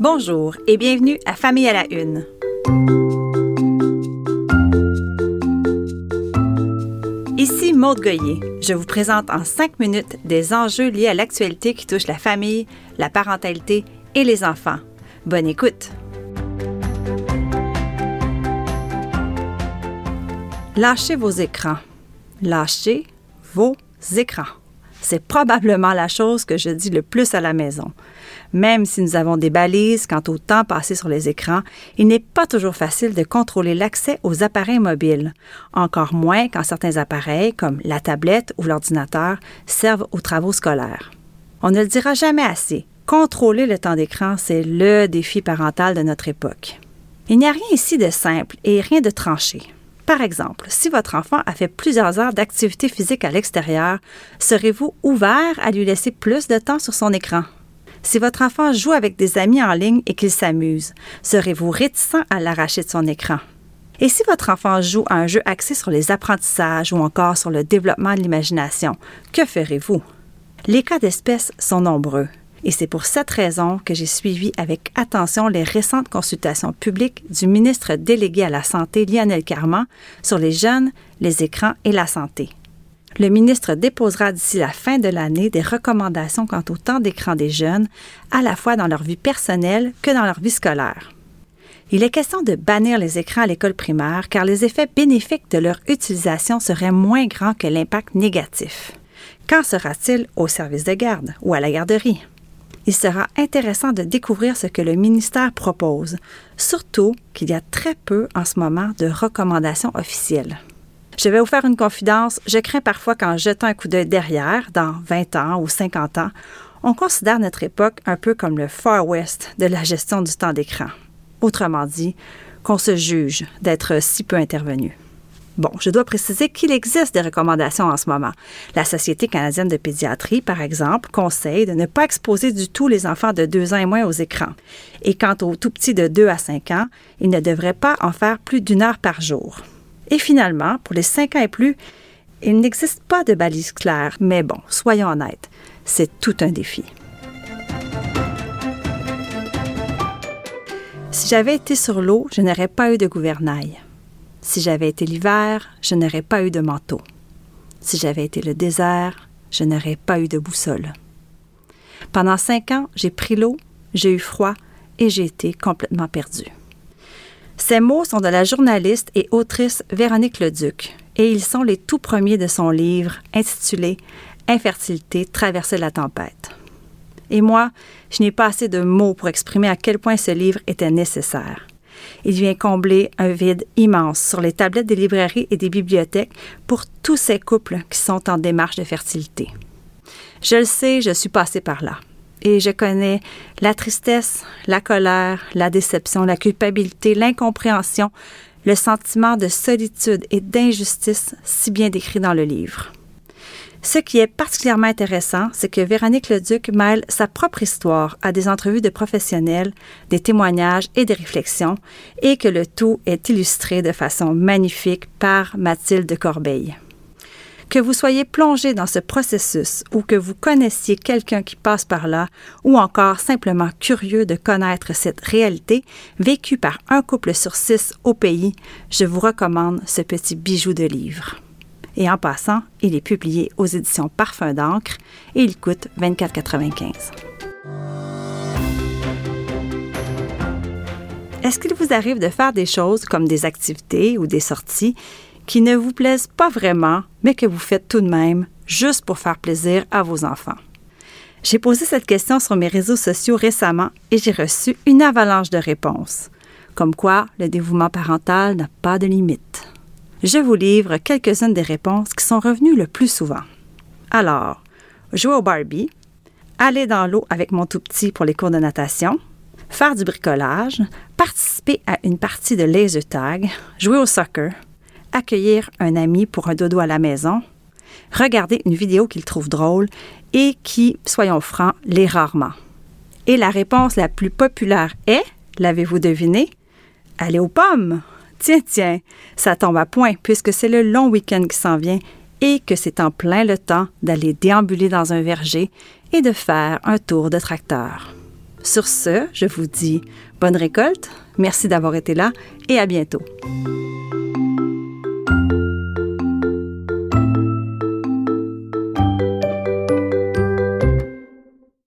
Bonjour et bienvenue à Famille à la Une. Ici Maude Goyer. Je vous présente en cinq minutes des enjeux liés à l'actualité qui touche la famille, la parentalité et les enfants. Bonne écoute! Lâchez vos écrans. Lâchez vos écrans. C'est probablement la chose que je dis le plus à la maison. Même si nous avons des balises quant au temps passé sur les écrans, il n'est pas toujours facile de contrôler l'accès aux appareils mobiles, encore moins quand certains appareils, comme la tablette ou l'ordinateur, servent aux travaux scolaires. On ne le dira jamais assez. Contrôler le temps d'écran, c'est le défi parental de notre époque. Il n'y a rien ici de simple et rien de tranché. Par exemple, si votre enfant a fait plusieurs heures d'activité physique à l'extérieur, serez-vous ouvert à lui laisser plus de temps sur son écran? Si votre enfant joue avec des amis en ligne et qu'il s'amuse, serez-vous réticent à l'arracher de son écran? Et si votre enfant joue à un jeu axé sur les apprentissages ou encore sur le développement de l'imagination, que ferez-vous? Les cas d'espèce sont nombreux. Et c'est pour cette raison que j'ai suivi avec attention les récentes consultations publiques du ministre délégué à la Santé, Lionel Carman, sur les jeunes, les écrans et la santé. Le ministre déposera d'ici la fin de l'année des recommandations quant au temps d'écran des jeunes, à la fois dans leur vie personnelle que dans leur vie scolaire. Il est question de bannir les écrans à l'école primaire car les effets bénéfiques de leur utilisation seraient moins grands que l'impact négatif. Qu'en sera-t-il au service de garde ou à la garderie? Il sera intéressant de découvrir ce que le ministère propose, surtout qu'il y a très peu en ce moment de recommandations officielles. Je vais vous faire une confidence, je crains parfois qu'en jetant un coup d'œil derrière, dans 20 ans ou 50 ans, on considère notre époque un peu comme le Far West de la gestion du temps d'écran. Autrement dit, qu'on se juge d'être si peu intervenu. Bon, je dois préciser qu'il existe des recommandations en ce moment. La Société canadienne de pédiatrie, par exemple, conseille de ne pas exposer du tout les enfants de 2 ans et moins aux écrans. Et quant aux tout petits de 2 à 5 ans, ils ne devraient pas en faire plus d'une heure par jour. Et finalement, pour les 5 ans et plus, il n'existe pas de balise claire, mais bon, soyons honnêtes, c'est tout un défi. Si j'avais été sur l'eau, je n'aurais pas eu de gouvernail. Si j'avais été l'hiver, je n'aurais pas eu de manteau. Si j'avais été le désert, je n'aurais pas eu de boussole. Pendant cinq ans, j'ai pris l'eau, j'ai eu froid et j'ai été complètement perdue. Ces mots sont de la journaliste et autrice Véronique Leduc, et ils sont les tout premiers de son livre intitulé Infertilité, traverser la tempête. Et moi, je n'ai pas assez de mots pour exprimer à quel point ce livre était nécessaire. Il vient combler un vide immense sur les tablettes des librairies et des bibliothèques pour tous ces couples qui sont en démarche de fertilité. Je le sais, je suis passée par là. Et je connais la tristesse, la colère, la déception, la culpabilité, l'incompréhension, le sentiment de solitude et d'injustice si bien décrit dans le livre. Ce qui est particulièrement intéressant, c'est que Véronique Leduc mêle sa propre histoire à des entrevues de professionnels, des témoignages et des réflexions, et que le tout est illustré de façon magnifique par Mathilde Corbeil. Que vous soyez plongé dans ce processus ou que vous connaissiez quelqu'un qui passe par là ou encore simplement curieux de connaître cette réalité vécue par un couple sur six au pays, je vous recommande ce petit bijou de livre. Et en passant, il est publié aux éditions Parfum d'encre et il coûte 24,95. Est-ce qu'il vous arrive de faire des choses comme des activités ou des sorties qui ne vous plaisent pas vraiment, mais que vous faites tout de même juste pour faire plaisir à vos enfants? J'ai posé cette question sur mes réseaux sociaux récemment et j'ai reçu une avalanche de réponses, comme quoi le dévouement parental n'a pas de limite je vous livre quelques-unes des réponses qui sont revenues le plus souvent. Alors, jouer au Barbie, aller dans l'eau avec mon tout petit pour les cours de natation, faire du bricolage, participer à une partie de laser tag, jouer au soccer, accueillir un ami pour un dodo à la maison, regarder une vidéo qu'il trouve drôle et qui, soyons francs, l'est rarement. Et la réponse la plus populaire est, l'avez-vous deviné, aller aux pommes? Tiens, tiens, ça tombe à point puisque c'est le long week-end qui s'en vient et que c'est en plein le temps d'aller déambuler dans un verger et de faire un tour de tracteur. Sur ce, je vous dis bonne récolte, merci d'avoir été là et à bientôt.